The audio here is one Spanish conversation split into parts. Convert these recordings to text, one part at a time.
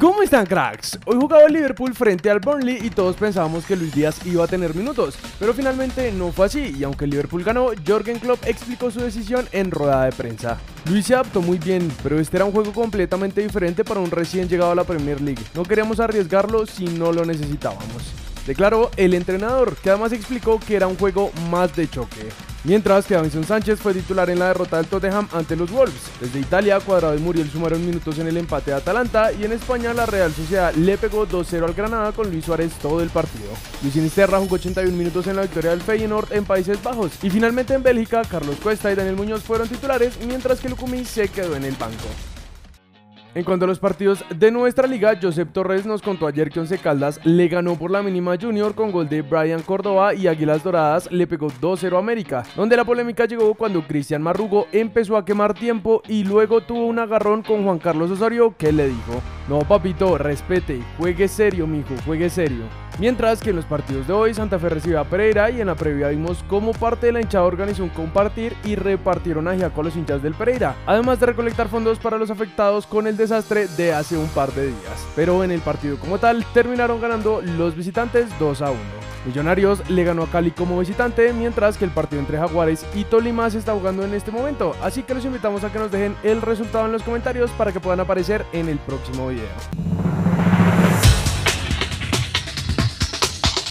¿Cómo están cracks? Hoy jugaba el Liverpool frente al Burnley y todos pensábamos que Luis Díaz iba a tener minutos, pero finalmente no fue así y aunque el Liverpool ganó, Jorgen Klopp explicó su decisión en rueda de prensa. Luis se adaptó muy bien, pero este era un juego completamente diferente para un recién llegado a la Premier League. No queríamos arriesgarlo si no lo necesitábamos. Declaró el entrenador, que además explicó que era un juego más de choque. Mientras que Davison Sánchez fue titular en la derrota del Tottenham ante los Wolves. Desde Italia, Cuadrado y Muriel sumaron minutos en el empate de Atalanta y en España la Real Sociedad le pegó 2-0 al Granada con Luis Suárez todo el partido. Luis Sinisterra jugó 81 minutos en la victoria del Feyenoord en Países Bajos y finalmente en Bélgica Carlos Cuesta y Daniel Muñoz fueron titulares mientras que Lucumí se quedó en el banco. En cuanto a los partidos de nuestra liga, Josep Torres nos contó ayer que Once Caldas le ganó por la mínima Junior con gol de Brian Córdoba y Águilas Doradas le pegó 2-0 a América, donde la polémica llegó cuando Cristian Marrugo empezó a quemar tiempo y luego tuvo un agarrón con Juan Carlos Osorio que le dijo, no papito, respete, juegue serio mijo, juegue serio. Mientras que en los partidos de hoy Santa Fe recibió a Pereira y en la previa vimos cómo parte de la hinchada organizó un compartir y repartieron a a los hinchas del Pereira, además de recolectar fondos para los afectados con el desastre de hace un par de días. Pero en el partido como tal terminaron ganando los visitantes 2 a 1. Millonarios le ganó a Cali como visitante, mientras que el partido entre Jaguares y Tolima se está jugando en este momento. Así que los invitamos a que nos dejen el resultado en los comentarios para que puedan aparecer en el próximo video.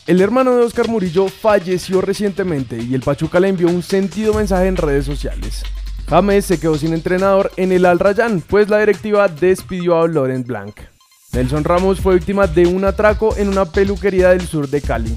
El hermano de Oscar Murillo falleció recientemente y el Pachuca le envió un sentido mensaje en redes sociales. James se quedó sin entrenador en el Al Rayyan, pues la directiva despidió a Laurent Blanc. Nelson Ramos fue víctima de un atraco en una peluquería del sur de Cali.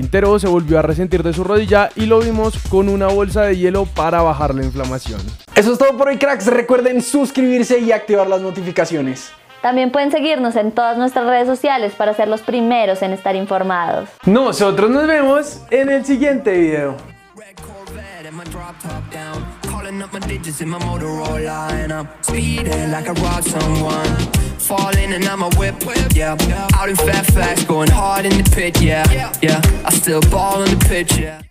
Quintero se volvió a resentir de su rodilla y lo vimos con una bolsa de hielo para bajar la inflamación. Eso es todo por hoy cracks, recuerden suscribirse y activar las notificaciones. También pueden seguirnos en todas nuestras redes sociales para ser los primeros en estar informados. Nosotros nos vemos en el siguiente video. bed and my drop top down. Calling up my digits in my Motorola and I'm speeding like I robbed someone. Falling and I'm a whip, whip, yeah. Out in Fairfax, going hard in the pit, yeah, yeah. I still ball on the pitch, yeah.